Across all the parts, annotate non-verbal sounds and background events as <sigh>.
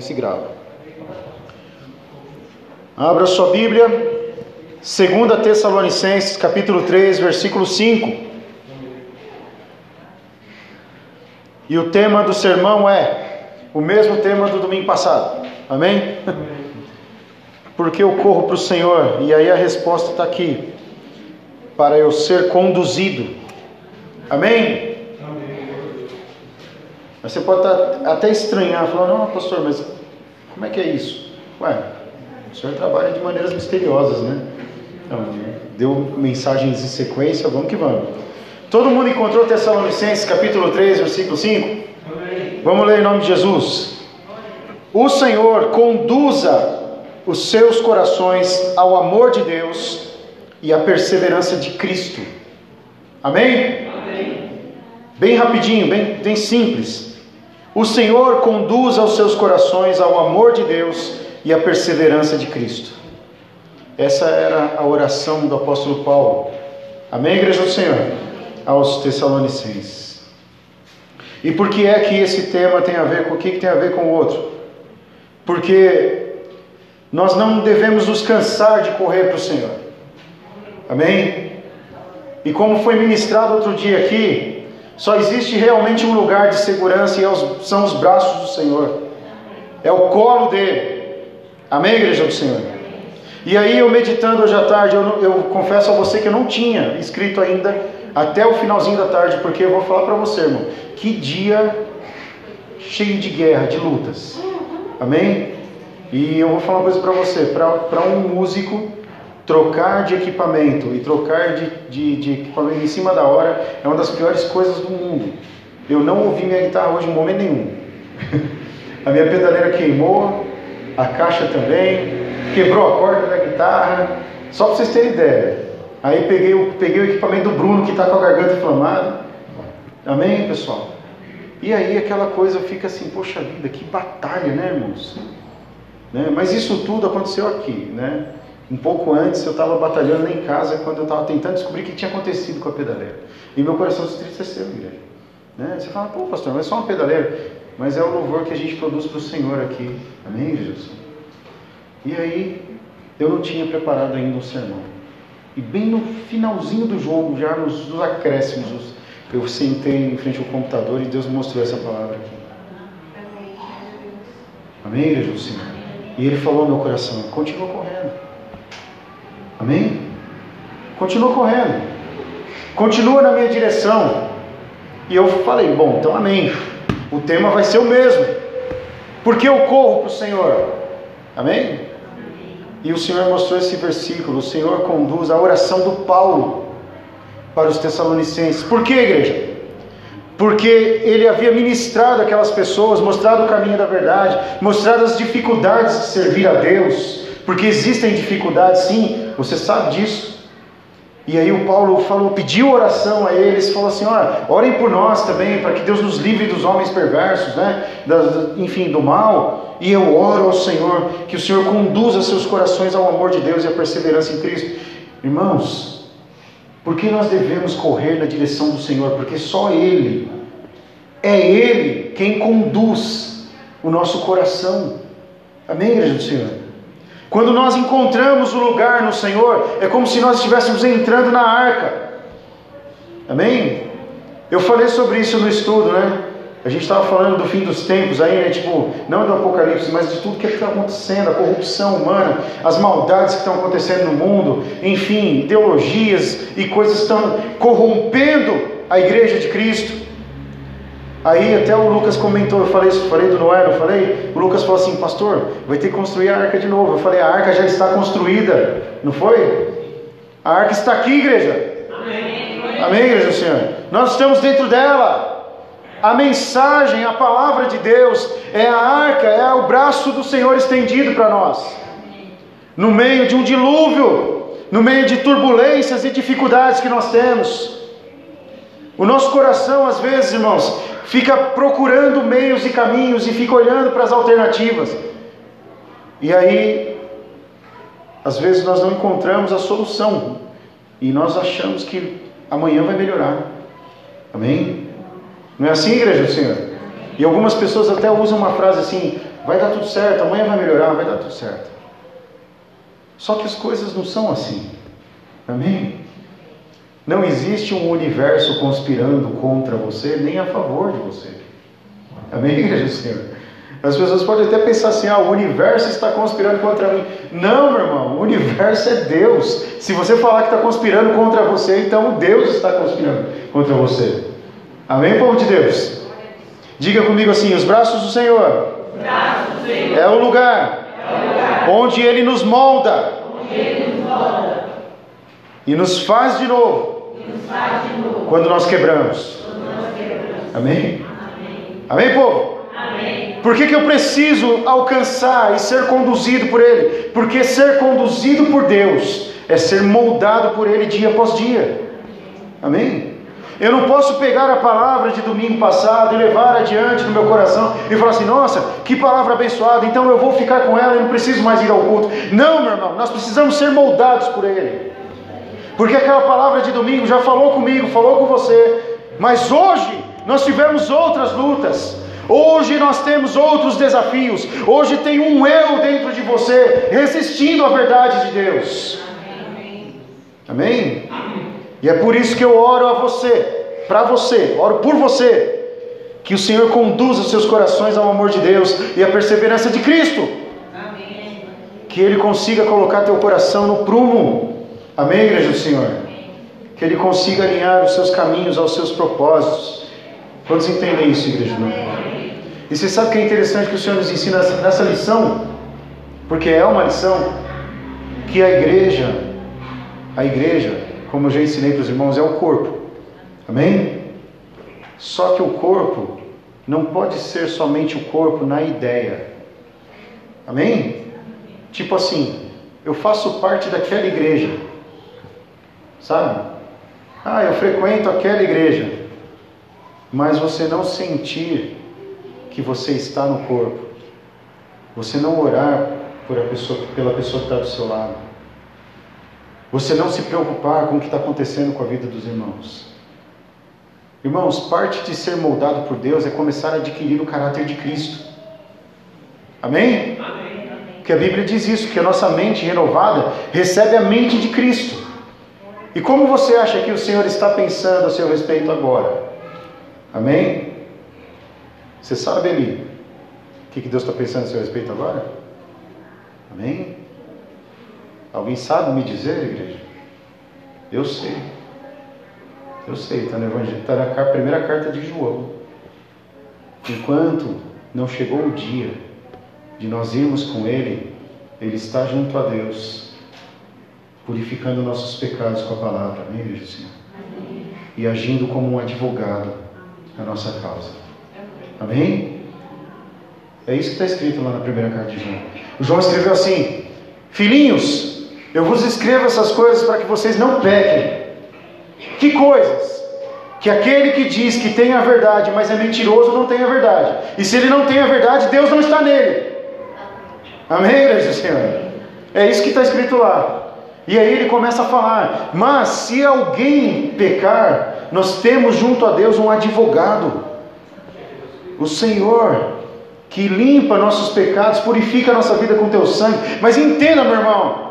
se grava. Abra sua Bíblia, 2 Tessalonicenses, capítulo 3, versículo 5. E o tema do sermão é o mesmo tema do domingo passado. Amém? <laughs> Porque eu corro para o Senhor, e aí a resposta está aqui: para eu ser conduzido. Amém? Você pode até estranhar, falar, não, pastor, mas como é que é isso? Ué, o senhor trabalha de maneiras misteriosas, né? Então, deu mensagens em sequência, vamos que vamos. Todo mundo encontrou Tessalonicenses capítulo 3, versículo 5? Amém. Vamos ler em nome de Jesus. O Senhor conduza os seus corações ao amor de Deus e à perseverança de Cristo. Amém? Amém. Bem rapidinho, bem, bem simples. O Senhor conduz aos seus corações ao amor de Deus e à perseverança de Cristo. Essa era a oração do apóstolo Paulo. Amém, igreja do Senhor? Aos Tessalonicenses. E por que é que esse tema tem a ver com o que tem a ver com o outro? Porque nós não devemos nos cansar de correr para o Senhor. Amém? E como foi ministrado outro dia aqui, só existe realmente um lugar de segurança e é são os braços do Senhor. É o colo dele. Amém, igreja do Senhor? E aí, eu meditando hoje à tarde, eu, eu confesso a você que eu não tinha escrito ainda até o finalzinho da tarde, porque eu vou falar para você, irmão, que dia cheio de guerra, de lutas. Amém? E eu vou falar uma coisa para você: para um músico, trocar de equipamento e trocar de, de, de, equipamento em cima da hora é uma das piores coisas do mundo. Eu não ouvi minha guitarra hoje em momento nenhum. <laughs> a minha pedaleira queimou, a caixa também, quebrou a corda da guitarra, só para vocês terem ideia. Aí peguei, o, peguei o equipamento do Bruno que está com a garganta inflamada. Amém, pessoal? E aí aquela coisa fica assim, poxa vida, que batalha, né, irmãos? Né? Mas isso tudo aconteceu aqui, né? Um pouco antes eu estava batalhando lá em casa quando eu estava tentando descobrir o que tinha acontecido com a pedaleira. E meu coração se entristeceu, igreja. Né? Você fala, pô, pastor, mas é só uma pedaleira. Mas é o louvor que a gente produz para o Senhor aqui. Amém, Jesus? E aí, eu não tinha preparado ainda um sermão. E bem no finalzinho do jogo, já nos, acréscimos, eu sentei em frente ao computador e Deus mostrou essa palavra aqui. Amém, do Senhor? E Ele falou no meu coração: continua correndo. Amém? Continua correndo. Continua na minha direção. E eu falei, bom, então amém. O tema vai ser o mesmo. Porque eu corro para o Senhor. Amém? E o Senhor mostrou esse versículo. O Senhor conduz a oração do Paulo para os Tessalonicenses. Por que, igreja? Porque ele havia ministrado aquelas pessoas, mostrado o caminho da verdade, mostrado as dificuldades de servir a Deus porque existem dificuldades, sim, você sabe disso. E aí o Paulo falou, pediu oração a eles, falou assim: olha, orem por nós também, para que Deus nos livre dos homens perversos, né? Da, enfim, do mal. E eu oro ao Senhor, que o Senhor conduza seus corações ao amor de Deus e à perseverança em Cristo. Irmãos, por que nós devemos correr na direção do Senhor? Porque só Ele, é Ele quem conduz o nosso coração. Amém, igreja do Senhor? Quando nós encontramos o lugar no Senhor, é como se nós estivéssemos entrando na arca. Amém? Eu falei sobre isso no estudo, né? A gente estava falando do fim dos tempos aí, né? Tipo, não do Apocalipse, mas de tudo que está acontecendo, a corrupção humana, as maldades que estão acontecendo no mundo, enfim, ideologias e coisas estão corrompendo a igreja de Cristo. Aí até o Lucas comentou, eu falei isso, falei do Noé, eu falei, o Lucas falou assim, pastor, vai ter que construir a arca de novo. Eu falei, a arca já está construída, não foi? A arca está aqui, igreja. Amém, Amém igreja do Senhor. Nós estamos dentro dela. A mensagem, a palavra de Deus é a arca, é o braço do Senhor estendido para nós. No meio de um dilúvio, no meio de turbulências e dificuldades que nós temos. O nosso coração, às vezes, irmãos, fica procurando meios e caminhos e fica olhando para as alternativas. E aí, às vezes nós não encontramos a solução e nós achamos que amanhã vai melhorar. Amém? Não é assim, igreja do Senhor? E algumas pessoas até usam uma frase assim: vai dar tudo certo, amanhã vai melhorar, vai dar tudo certo. Só que as coisas não são assim. Amém? Não existe um universo conspirando contra você, nem a favor de você. Amém, <laughs> igreja do Senhor? As pessoas podem até pensar assim: ah, o universo está conspirando contra mim. Não, meu irmão, o universo é Deus. Se você falar que está conspirando contra você, então Deus está conspirando contra você. Amém, povo de Deus? Diga comigo assim: os braços do Senhor, braços do Senhor. é o lugar, é o lugar. onde Ele nos molda, Ele nos molda. e nos faz de novo. Quando, nós quebramos. Amém? Amém, povo? Por que, que eu preciso alcançar e ser conduzido por Ele? Porque ser conduzido por Deus é ser moldado por Ele dia após dia. Amém? Eu não posso pegar a palavra de domingo passado e levar adiante no meu coração e falar assim: nossa, que palavra abençoada, então eu vou ficar com ela e não preciso mais ir ao culto. Não, meu irmão, nós precisamos ser moldados por Ele. Porque aquela palavra de domingo já falou comigo, falou com você, mas hoje nós tivemos outras lutas. Hoje nós temos outros desafios. Hoje tem um eu dentro de você resistindo à verdade de Deus. Amém? E é por isso que eu oro a você, para você, oro por você, que o Senhor conduza os seus corações ao amor de Deus e à perseverança de Cristo. Amém. Que Ele consiga colocar teu coração no prumo. Amém, igreja do Senhor? Que Ele consiga alinhar os seus caminhos aos seus propósitos. Quantos entendem isso, igreja? E você sabe que é interessante que o Senhor nos ensina nessa lição, porque é uma lição, que a igreja, a igreja, como eu já ensinei para os irmãos, é o corpo. Amém? Só que o corpo não pode ser somente o corpo na ideia. Amém? Tipo assim, eu faço parte daquela igreja. Sabe? Ah, eu frequento aquela igreja. Mas você não sentir que você está no corpo. Você não orar por a pessoa, pela pessoa que está do seu lado você não se preocupar com o que está acontecendo com a vida dos irmãos. Irmãos, parte de ser moldado por Deus é começar a adquirir o caráter de Cristo. Amém? Amém. Que a Bíblia diz isso, que a nossa mente renovada recebe a mente de Cristo. E como você acha que o Senhor está pensando a seu respeito agora? Amém? Você sabe ali o que Deus está pensando a seu respeito agora? Amém? Alguém sabe me dizer, igreja? Eu sei. Eu sei, está está na primeira carta de João. Enquanto não chegou o dia de nós irmos com Ele, Ele está junto a Deus, purificando nossos pecados com a palavra, amém, igreja Senhor? E agindo como um advogado na nossa causa. Amém? É isso que está escrito lá na primeira carta de João. O João escreveu assim: Filhinhos, eu vos escrevo essas coisas para que vocês não pequem. Que coisas? Que aquele que diz que tem a verdade, mas é mentiroso, não tem a verdade. E se ele não tem a verdade, Deus não está nele. Amém, igreja do Senhor? É isso que está escrito lá. E aí ele começa a falar: Mas se alguém pecar, nós temos junto a Deus um advogado, o Senhor, que limpa nossos pecados, purifica a nossa vida com teu sangue. Mas entenda, meu irmão,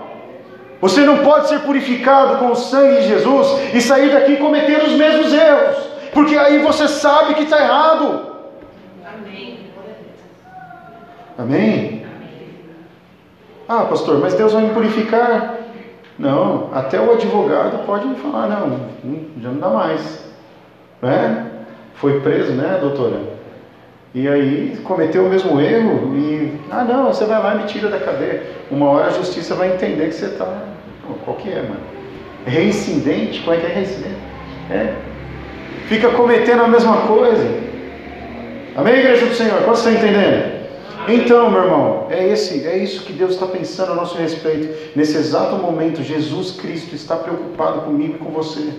você não pode ser purificado com o sangue de Jesus e sair daqui cometer os mesmos erros, porque aí você sabe que está errado. Amém. Amém? Ah, pastor, mas Deus vai me purificar. Não, até o advogado pode falar, não, já não dá mais. Né? Foi preso, né, doutora? E aí cometeu o mesmo erro e, ah não, você vai lá e me tira da cadeia. Uma hora a justiça vai entender que você está. Qual que é, mano? Reincidente? Como é que é reincidente? É. Fica cometendo a mesma coisa. Amém, igreja do Senhor? Quanto você está entendendo? Então, meu irmão, é, esse, é isso que Deus está pensando a nosso respeito. Nesse exato momento, Jesus Cristo está preocupado comigo e com você.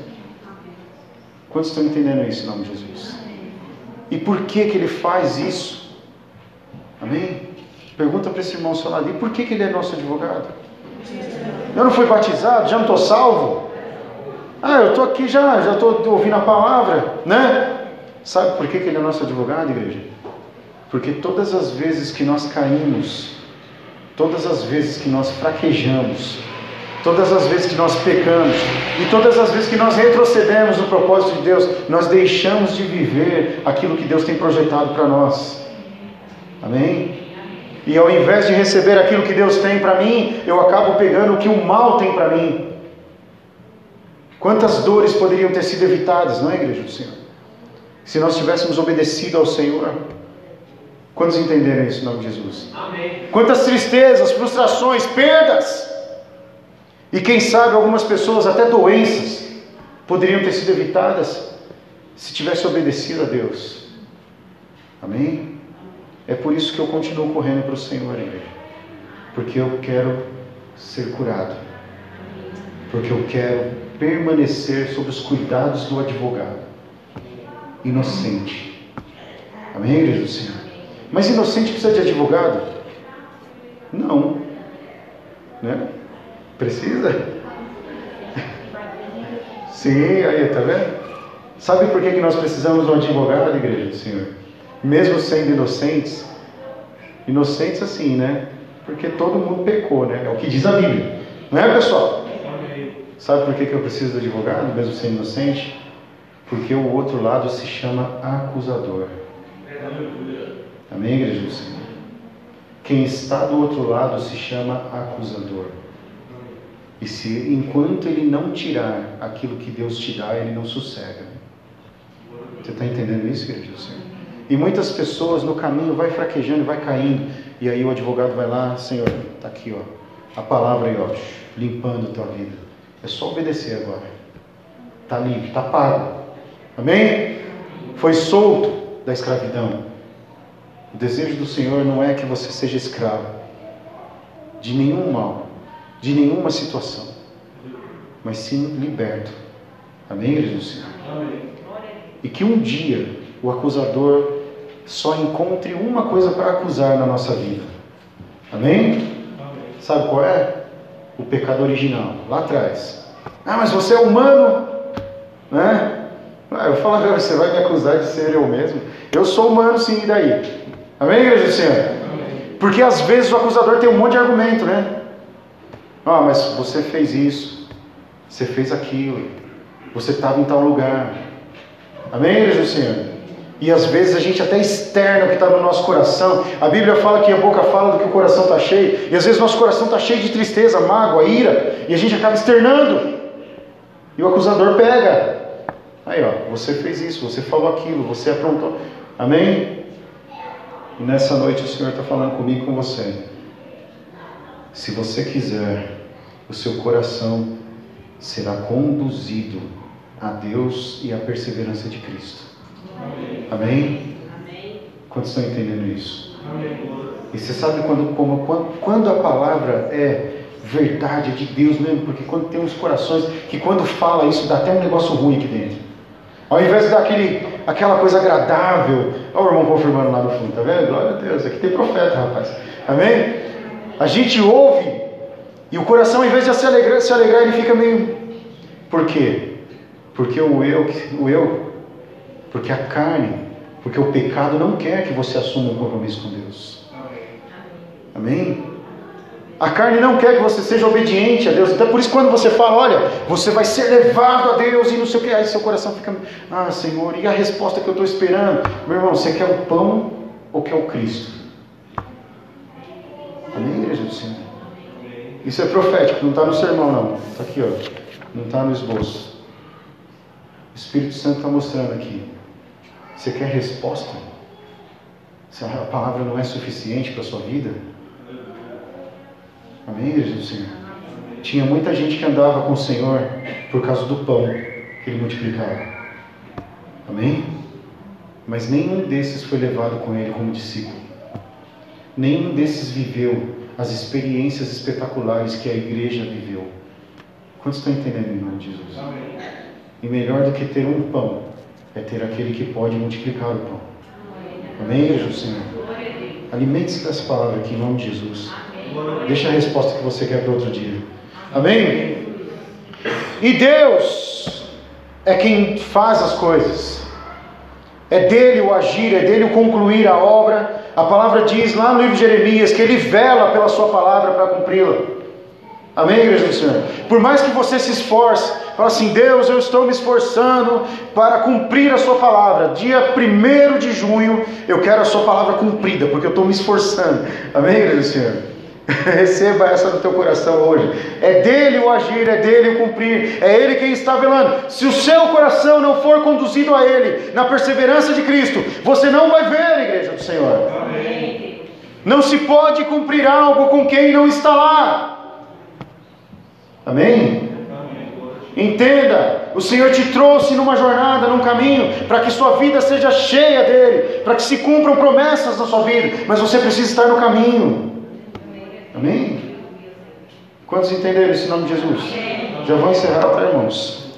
Quantos estão entendendo isso em nome de Jesus? E por que, que ele faz isso? Amém? Pergunta para esse irmão seu lado, e por que, que ele é nosso advogado? Eu não fui batizado, já não estou salvo? Ah, eu estou aqui já, já estou ouvindo a palavra, né? Sabe por que, que ele é nosso advogado, igreja? Porque todas as vezes que nós caímos, todas as vezes que nós fraquejamos, todas as vezes que nós pecamos e todas as vezes que nós retrocedemos no propósito de Deus, nós deixamos de viver aquilo que Deus tem projetado para nós. Amém? E ao invés de receber aquilo que Deus tem para mim, eu acabo pegando o que o mal tem para mim. Quantas dores poderiam ter sido evitadas, não é, igreja do Senhor? Se nós tivéssemos obedecido ao Senhor. Quantos entenderam isso em nome de Jesus? Amém. Quantas tristezas, frustrações, perdas. E quem sabe algumas pessoas, até doenças, poderiam ter sido evitadas se tivesse obedecido a Deus. Amém? É por isso que eu continuo correndo para o Senhor, igreja. Porque eu quero ser curado. Porque eu quero permanecer sob os cuidados do advogado. Inocente. Amém, igreja do Senhor? Mas inocente precisa de advogado? Não. Né? Precisa? Sim, aí, tá vendo? Sabe por que, que nós precisamos de um advogado, igreja do Senhor? Mesmo sendo inocentes, inocentes assim, né? Porque todo mundo pecou, né? É o que diz a Bíblia. Não é, pessoal? Sabe por que, que eu preciso de advogado, mesmo sendo inocente? Porque o outro lado se chama acusador. Amém, igreja do Senhor? Quem está do outro lado se chama acusador. E se enquanto ele não tirar aquilo que Deus te dá, ele não sossega. Você está entendendo isso, igreja do Senhor? E muitas pessoas no caminho vai fraquejando, vai caindo, e aí o advogado vai lá, Senhor, está aqui, ó, a palavra aí, ó, limpando a tua vida. É só obedecer agora. Está limpo, está pago. Amém? Foi solto da escravidão. O desejo do Senhor não é que você seja escravo de nenhum mal, de nenhuma situação, mas sim liberto. Amém, igreja do Senhor? Amém. E que um dia o acusador só encontre uma coisa para acusar na nossa vida. Amém? Amém? Sabe qual é? O pecado original, lá atrás. Ah, mas você é humano, né? Ah, eu falo, você vai me acusar de ser eu mesmo? Eu sou humano sim, e daí? Amém, igreja do Senhor? Amém. Porque às vezes o acusador tem um monte de argumento, né? Ah, mas você fez isso, você fez aquilo, você estava em tal lugar. Amém, igreja do Senhor? E às vezes a gente até externa o que está no nosso coração. A Bíblia fala que a boca fala do que o coração está cheio. E às vezes nosso coração está cheio de tristeza, mágoa, ira. E a gente acaba externando. E o acusador pega. Aí, ó, você fez isso, você falou aquilo, você aprontou. Amém? E nessa noite o Senhor está falando comigo e com você. Se você quiser, o seu coração será conduzido a Deus e à perseverança de Cristo. Amém? Amém? Quantos estão entendendo isso? Amém. E você sabe quando, como, quando, quando a palavra é verdade, é de Deus mesmo, porque quando tem uns corações que quando fala isso dá até um negócio ruim aqui dentro. Ao invés de dar aquele, aquela coisa agradável, olha o irmão confirmando lá no fundo, tá vendo? Glória a Deus, aqui tem profeta, rapaz. Amém? A gente ouve e o coração, ao invés de se alegrar, se alegrar ele fica meio. Por quê? Porque o eu, o eu, porque a carne, porque o pecado não quer que você assuma um compromisso com Deus. Amém? A carne não quer que você seja obediente a Deus. Então, por isso, quando você fala, olha, você vai ser levado a Deus e não sei o que, aí seu coração fica, ah, Senhor, e a resposta que eu estou esperando? Meu irmão, você quer o pão ou quer o Cristo? Amém, igreja do Senhor? Isso é profético, não está no sermão, não. Está aqui, ó. Não está no esboço. O Espírito Santo está mostrando aqui. Você quer resposta? Se a palavra não é suficiente para a sua vida? Amém, igreja do Senhor? Tinha muita gente que andava com o Senhor por causa do pão que ele multiplicava. Amém? Mas nenhum desses foi levado com ele como discípulo. Nenhum desses viveu as experiências espetaculares que a igreja viveu. Quantos estão entendendo em nome de Jesus? Amém. E melhor do que ter um pão é ter aquele que pode multiplicar o pão. Amém, igreja do Senhor? Alimente-se dessa palavra aqui em nome de Jesus. Deixa a resposta que você quer para outro dia. Amém? E Deus é quem faz as coisas. É dele o agir, é dele o concluir a obra, A palavra diz lá no livro de Jeremias que ele vela pela sua palavra para cumpri-la. Amém, igreja do Senhor? Por mais que você se esforce, fala assim: Deus, eu estou me esforçando para cumprir a Sua palavra. Dia 1 de junho, eu quero a Sua palavra cumprida, porque eu estou me esforçando. Amém, igreja do Senhor? <laughs> Receba essa no teu coração hoje. É dele o agir, é dele o cumprir, é ele quem está velando. Se o seu coração não for conduzido a ele, na perseverança de Cristo, você não vai ver a igreja do Senhor. Amém. Não se pode cumprir algo com quem não está lá. Amém? Entenda, o Senhor te trouxe numa jornada, num caminho, para que sua vida seja cheia dele, para que se cumpram promessas na sua vida, mas você precisa estar no caminho. Quantos entenderam esse nome de Jesus? Já vou encerrar, tá, irmãos?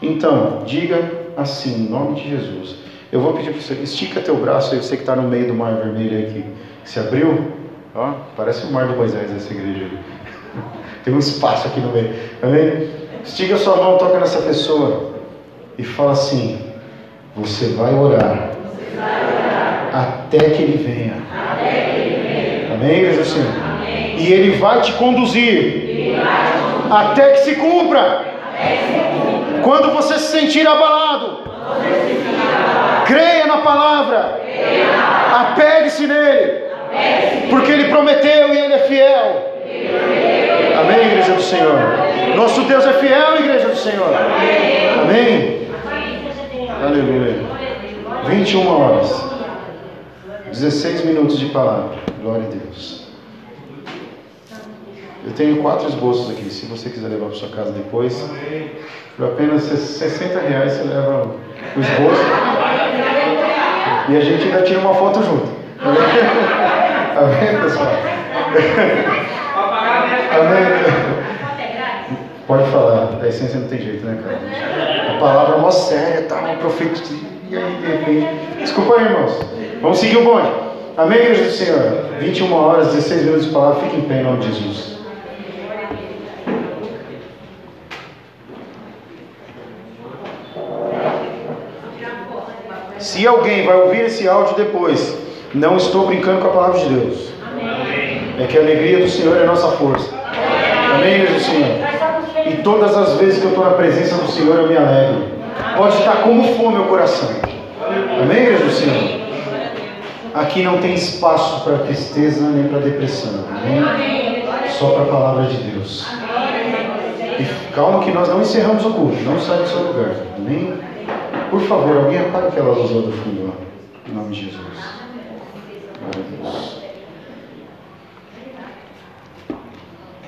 Então, diga assim, em nome de Jesus. Eu vou pedir para você, estica teu braço aí, você que está no meio do mar vermelho aí, que se abriu. Ó, parece o mar do Moisés essa igreja. <laughs> Tem um espaço aqui no meio. Amém? Estica sua mão, toca nessa pessoa e fala assim: Você vai orar, Você vai orar até que Ele venha. Que ele venha. Amém, igreja assim? E Ele vai te conduzir, até que se cumpra. Quando você se sentir abalado, creia na palavra, apegue-se nele, porque Ele prometeu e Ele é fiel. Amém, igreja do Senhor. Nosso Deus é fiel, igreja do Senhor. Amém. Aleluia. 21 horas. 16 minutos de palavra. Glória a Deus. Eu tenho quatro esboços aqui. Se você quiser levar para sua casa depois, por apenas 60 reais você leva o esboço. E a gente ainda tira uma foto junto. Amém, pessoal? Amém. Pode falar, a essência não tem jeito, né, cara? A palavra é mó séria, tá? Uma profetia, e aí de repente. Desculpa aí, irmãos. Vamos seguir o bonde. Amém, igreja do Senhor? 21 horas, 16 minutos de palavra, fique em pé em nome de Jesus. Se alguém vai ouvir esse áudio depois, não estou brincando com a palavra de Deus. É que a alegria do Senhor é a nossa força. Amém, do Senhor? E todas as vezes que eu estou na presença do Senhor, eu me alegro. Pode estar como for meu coração. Amém, igreja do Senhor? Aqui não tem espaço para tristeza nem para depressão. Amém? Só para a palavra de Deus. E calma que nós não encerramos o culto. Não sai do seu lugar. Amém? Por favor, alguém apaga aquela luz lá do fundo. Lá. Em nome de Jesus. Glória a Deus.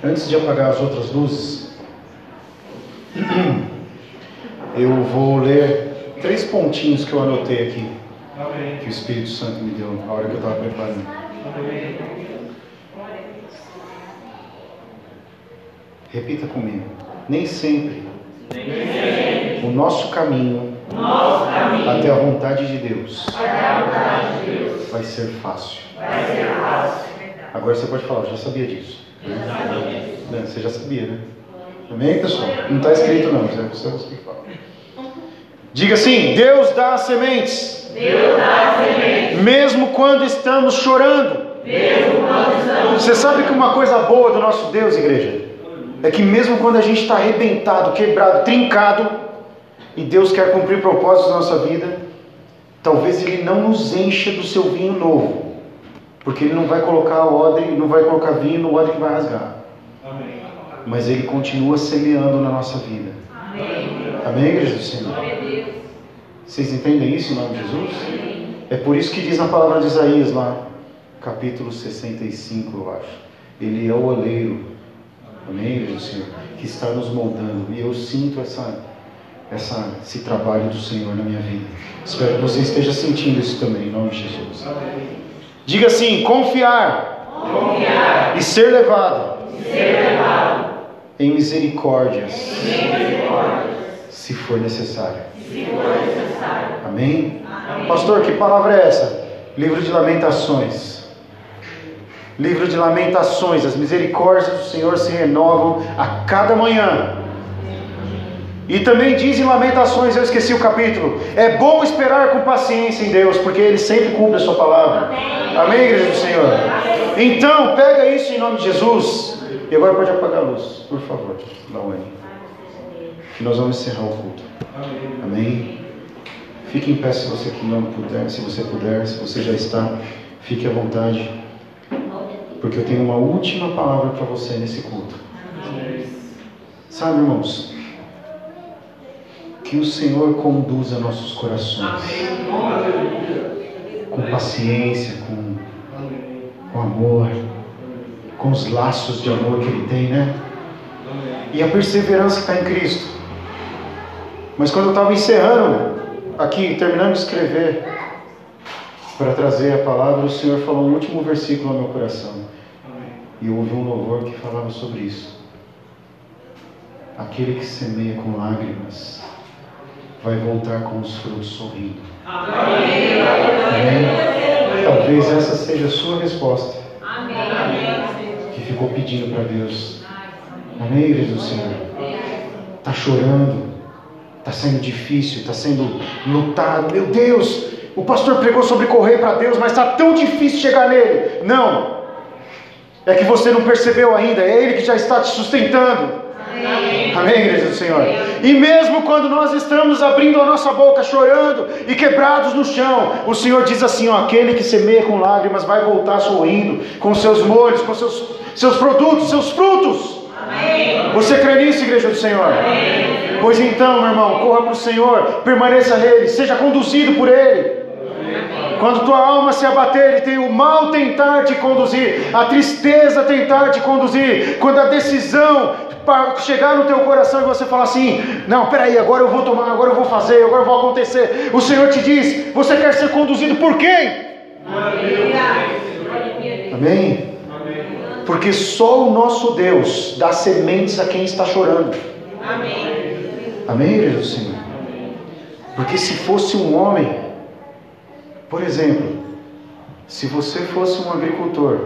Antes de apagar as outras luzes, <clears throat> eu vou ler três pontinhos que eu anotei aqui, que o Espírito Santo me deu na hora que eu estava preparando. Repita comigo. Nem sempre, o nosso caminho, até a vontade de Deus, vai ser fácil. Agora você pode falar, eu já sabia disso. Né? Você já sabia, né? Amém, pessoal? Não está escrito não, é você que fala. Diga assim: Deus dá as sementes. Deus dá sementes. Mesmo quando estamos chorando. Mesmo quando estamos Você sabe que uma coisa boa do nosso Deus, igreja, é que mesmo quando a gente está arrebentado, quebrado, trincado, e Deus quer cumprir propósitos na nossa vida, talvez Ele não nos encha do seu vinho novo, porque ele não vai colocar odre, não vai colocar vinho no odre que vai rasgar. Amém. Mas ele continua semeando na nossa vida. Amém, Amém igreja do Senhor? Vocês entendem isso em nome de Jesus? Amém. É por isso que diz na palavra de Isaías lá, capítulo 65, eu acho. Ele é o oleiro. Amém, igreja do Senhor? Que está nos moldando. E eu sinto essa, essa, esse trabalho do Senhor na minha vida. Espero que você esteja sentindo isso também, em nome de Jesus. Amém. Diga assim: confiar, confiar. E, ser levado, e ser levado em misericórdias, em misericórdias se, for necessário. se for necessário. Amém? Amém? Pastor, que palavra é essa? Livro de Lamentações. Livro de Lamentações, as misericórdias do Senhor se renovam a cada manhã. E também diz em Lamentações, eu esqueci o capítulo, é bom esperar com paciência em Deus, porque Ele sempre cumpre a sua palavra. Amém, Amém igreja do Senhor? Então, pega isso em nome de Jesus. E agora pode apagar a luz, por favor, Lawane. Que nós vamos encerrar o culto. Amém? Fique em pé se você não puder, se você puder, se você já está, fique à vontade. Porque eu tenho uma última palavra para você nesse culto. Sabe, irmãos, que o Senhor conduza nossos corações com paciência, com, com amor, com os laços de amor que Ele tem, né? E a perseverança que está em Cristo. Mas quando eu estava encerrando, aqui, terminando de escrever, para trazer a palavra, o Senhor falou um último versículo ao meu coração. E eu ouvi um louvor que falava sobre isso. Aquele que semeia com lágrimas vai voltar com os frutos sorrindo. Amém. Amém. Talvez essa seja a sua resposta. Amém. Que ficou pedindo para Deus. Amém, igreja do Senhor? Está chorando. Está sendo difícil, está sendo lutado. Meu Deus, o pastor pregou sobre correr para Deus, mas está tão difícil chegar nele. Não. É que você não percebeu ainda. É Ele que já está te sustentando. Amém. Igreja do Senhor. E mesmo quando nós estamos abrindo a nossa boca, chorando e quebrados no chão, o Senhor diz assim: ó, aquele que semeia com lágrimas vai voltar sorrindo, com seus molhos, com seus, seus produtos, seus frutos. Amém. Você crê nisso, igreja do Senhor? Amém. Pois então, meu irmão, corra para o Senhor, permaneça nele, seja conduzido por ele. Quando tua alma se abater, ele tem o mal tentar te conduzir, a tristeza tentar te conduzir, quando a decisão chegar no teu coração e você falar assim: Não, peraí, agora eu vou tomar, agora eu vou fazer, agora eu vou acontecer. O Senhor te diz: Você quer ser conduzido por quem? Amém? Porque só o nosso Deus dá sementes a quem está chorando. Amém. Amém, igreja do Senhor? Porque se fosse um homem, por exemplo, se você fosse um agricultor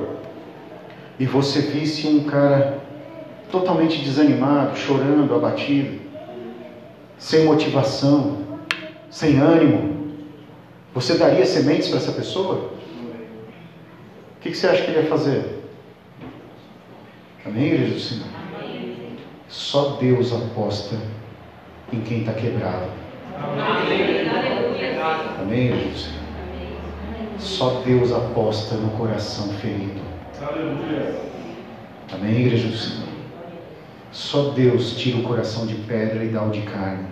e você visse um cara totalmente desanimado, chorando, abatido, sem motivação, sem ânimo, você daria sementes para essa pessoa? O que, você acha que ele ia fazer? Amém, igreja do Senhor? Só Deus aposta em quem está quebrado. Amém, igreja do Senhor? Só Deus aposta no coração ferido. Amém, igreja do Senhor? Só Deus tira o coração de pedra e dá o de carne.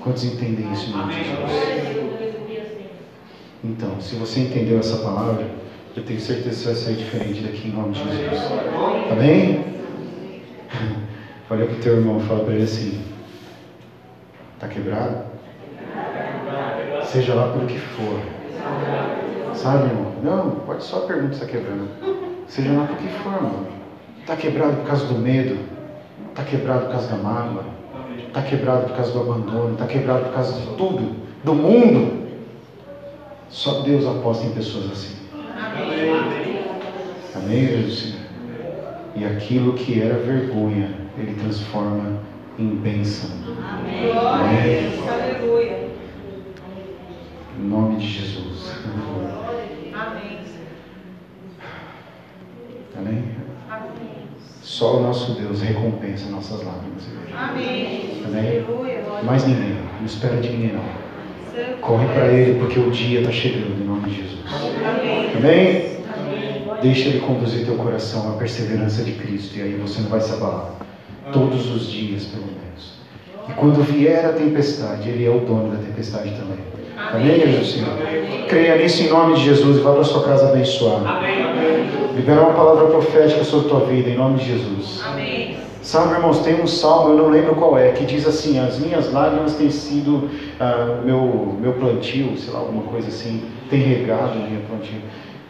Quantos entendem isso em nome de Jesus? Então, se você entendeu essa palavra, eu tenho certeza que você vai sair diferente daqui em nome de Jesus. Amém? <laughs> Olha para o teu irmão e fala para ele assim: Está quebrado? Seja lá por que for. Sabe, irmão? Não, pode só perguntar se está quebrando. Seja lá por que for, irmão. Está quebrado por causa do medo, está quebrado por causa da mágoa, está quebrado por causa do abandono, está quebrado por causa de tudo, do mundo. Só Deus aposta em pessoas assim. Amém, Amém Jesus? E aquilo que era vergonha, Ele transforma em bênção. Amém. Amém. Aleluia. Em nome de Jesus. Amém. Amém. Só o nosso Deus recompensa nossas lágrimas. Amém. Amém? Mais ninguém. Não espera de ninguém, não. Corre para Ele, porque o dia está chegando, em nome de Jesus. Amém? Amém? Deixa Ele conduzir teu coração à perseverança de Cristo, e aí você não vai se abalar. Todos os dias, pelo menos. E quando vier a tempestade, Ele é o dono da tempestade também. Amém, Jesus Senhor? Creia nisso em nome de Jesus e vá para sua casa abençoada. Amém. Liberar uma palavra profética sobre a tua vida em nome de Jesus. Amém. Sabe, irmãos, tem um salmo, eu não lembro qual é, que diz assim: As minhas lágrimas têm sido ah, meu, meu plantio, sei lá, alguma coisa assim, tem regado minha plantio.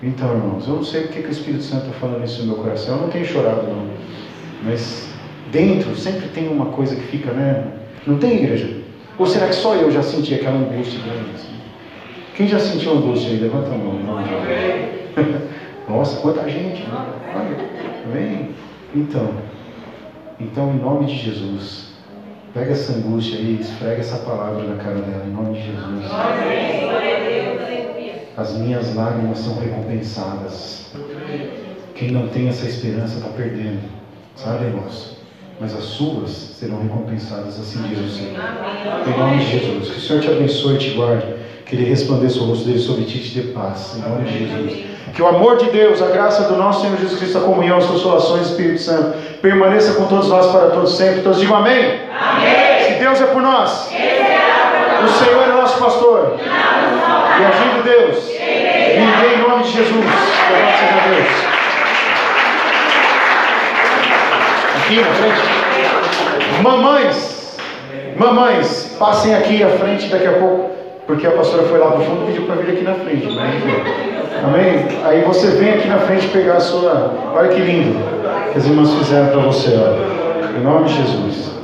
Então, irmãos, eu não sei porque que o Espírito Santo está falando isso no meu coração, eu não tenho chorado, não. Mas dentro sempre tem uma coisa que fica, né? Não tem igreja? Ou será que só eu já senti aquela angústia grande? Assim? Quem já sentiu angústia aí? Levanta a mão. <laughs> Nossa, quanta gente. Né? Olha, vem. Então, então, em nome de Jesus, Pega essa angústia aí, esfrega essa palavra na cara dela, em nome de Jesus. As minhas lágrimas são recompensadas. Quem não tem essa esperança está perdendo. Sabe, irmãos? Mas as suas serão recompensadas, assim diz o Senhor. Em nome de Jesus. Que o Senhor te abençoe e te guarde. Que Ele resplandeça o rosto dele sobre ti e te dê paz. Em nome de Jesus. Que o amor de Deus, a graça do nosso Senhor Jesus Cristo, a comunhão, as consolações do Espírito Santo, permaneça com todos nós para todos sempre. Todos digam amém. Amém. Se Deus é por nós, o Senhor é nosso pastor. E agindo Deus, ninguém em nome de Jesus. Louvado seja Deus. Aqui na frente. Mamães, mamães, passem aqui à frente daqui a pouco, porque a pastora foi lá para o fundo e pediu para vir aqui na frente. Né? Amém? Aí você vem aqui na frente pegar a sua. Olha que lindo que as irmãs fizeram para você. Ó. Em nome de Jesus.